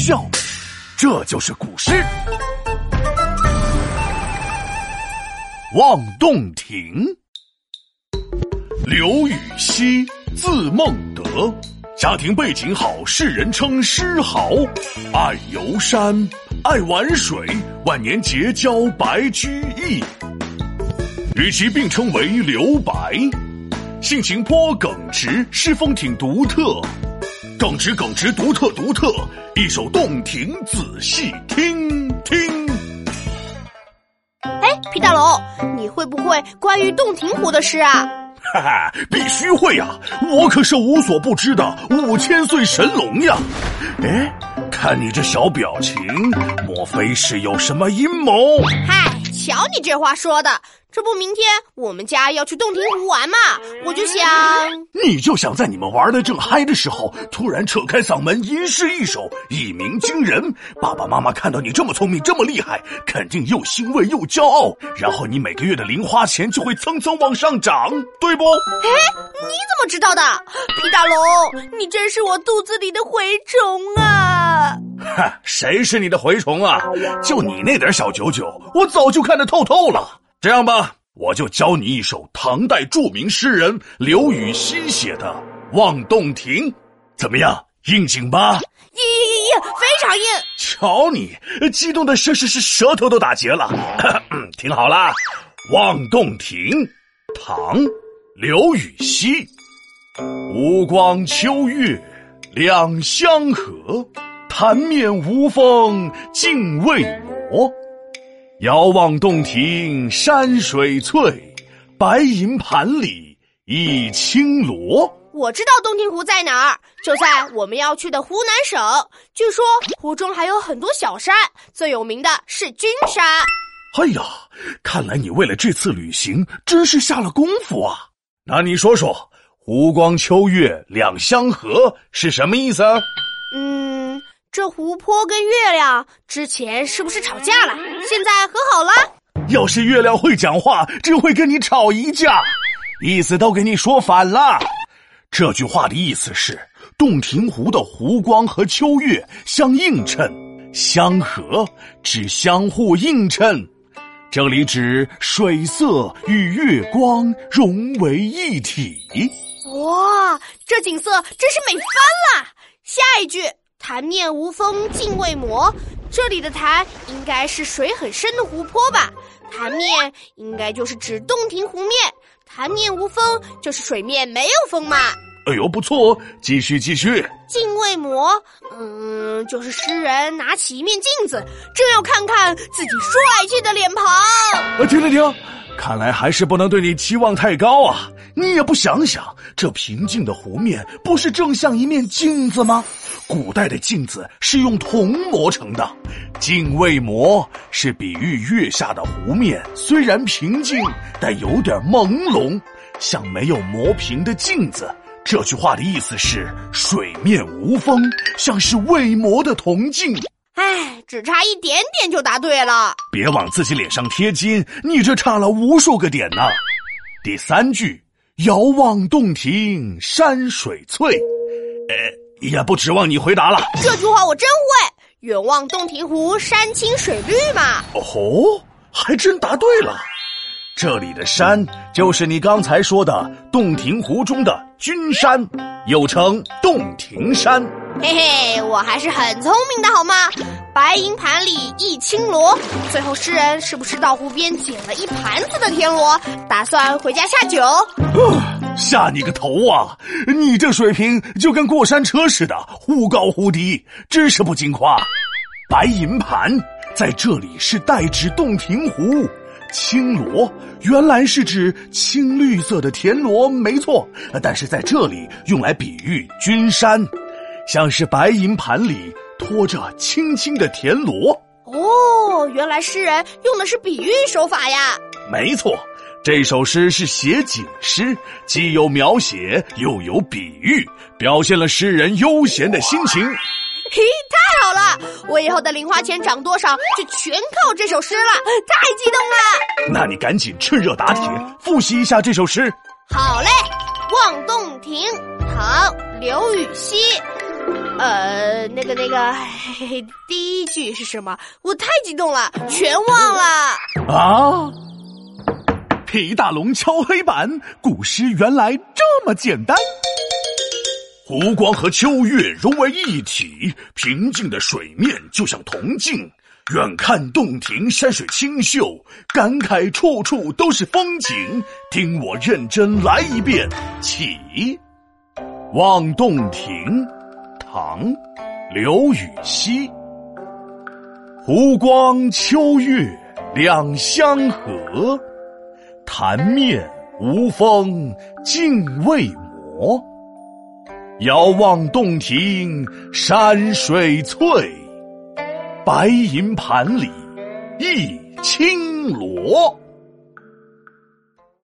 笑。这就是古诗《望洞庭》。刘禹锡，字孟德，家庭背景好，世人称诗豪，爱游山，爱玩水，晚年结交白居易，与其并称为刘白。性情颇耿直，诗风挺独特，耿直耿直，独特独特。一首《洞庭》，仔细听听。哎，皮大龙，你会不会关于洞庭湖的诗啊？哈哈，必须会呀！我可是无所不知的五千岁神龙呀！哎，看你这小表情，莫非是有什么阴谋？嗨，瞧你这话说的！这不，明天我们家要去洞庭湖玩嘛，我就想，你就想在你们玩的正嗨的时候，突然扯开嗓门吟诗一首，一鸣惊人。爸爸妈妈看到你这么聪明，这么厉害，肯定又欣慰又骄傲。然后你每个月的零花钱就会蹭蹭往上涨，对不？哎，你怎么知道的？皮大龙，你真是我肚子里的蛔虫啊！哈，谁是你的蛔虫啊？就你那点小九九，我早就看得透透了。这样吧，我就教你一首唐代著名诗人刘禹锡写的《望洞庭》，怎么样？应景吧？应应应应，非常应！瞧你，激动的是是是，舌头都打结了。听好了，《望洞庭》，唐，刘禹锡。吴光秋月两相和，潭面无风镜未磨。遥望洞庭山水翠，白银盘里一青螺。我知道洞庭湖在哪儿，就在我们要去的湖南省。据说湖中还有很多小山，最有名的是君山。哎呀，看来你为了这次旅行真是下了功夫啊！那你说说，“湖光秋月两相和”是什么意思？嗯。这湖泊跟月亮之前是不是吵架了？现在和好了？要是月亮会讲话，只会跟你吵一架，意思都给你说反了。这句话的意思是，洞庭湖的湖光和秋月相映衬，相和指相互映衬。这里指水色与月光融为一体。哇，这景色真是美翻了！下一句。潭面无风镜未磨，这里的潭应该是水很深的湖泊吧？潭面应该就是指洞庭湖面，潭面无风就是水面没有风嘛？哎呦，不错哦，继续继续。镜未磨，嗯，就是诗人拿起一面镜子，正要看看自己帅气的脸庞。啊，停停停！看来还是不能对你期望太高啊！你也不想想，这平静的湖面不是正像一面镜子吗？古代的镜子是用铜磨成的，镜未磨是比喻月下的湖面虽然平静，但有点朦胧，像没有磨平的镜子。这句话的意思是水面无风，像是未磨的铜镜。唉，只差一点点就答对了。别往自己脸上贴金，你这差了无数个点呢。第三句，遥望洞庭山水翠，呃。也不指望你回答了。这句话我真会。远望洞庭湖，山青水绿嘛。哦吼，还真答对了。这里的山就是你刚才说的洞庭湖中的君山，又称洞庭山。嘿嘿，我还是很聪明的好吗？白银盘里一青螺，最后诗人是不是到湖边捡了一盘子的田螺，打算回家下酒？下你个头啊！你这水平就跟过山车似的，忽高忽低，真是不经夸。白银盘在这里是代指洞庭湖，青螺原来是指青绿色的田螺，没错。但是在这里用来比喻君山，像是白银盘里托着青青的田螺。哦，原来诗人用的是比喻手法呀。没错。这首诗是写景诗，既有描写又有比喻，表现了诗人悠闲的心情。嘿，太好了！我以后的零花钱涨多少，就全靠这首诗了，太激动了。那你赶紧趁热打铁，复习一下这首诗。好嘞，《望洞庭》，唐·刘禹锡。呃，那个那个，嘿嘿，第一句是什么？我太激动了，全忘了。啊！皮大龙敲黑板，古诗原来这么简单。湖光和秋月融为一体，平静的水面就像铜镜。远看洞庭山水清秀，感慨处处都是风景。听我认真来一遍，起。望洞庭，唐，刘禹锡。湖光秋月两相和，潭面无风镜未磨。遥望洞庭山水翠。白银盘里一青螺。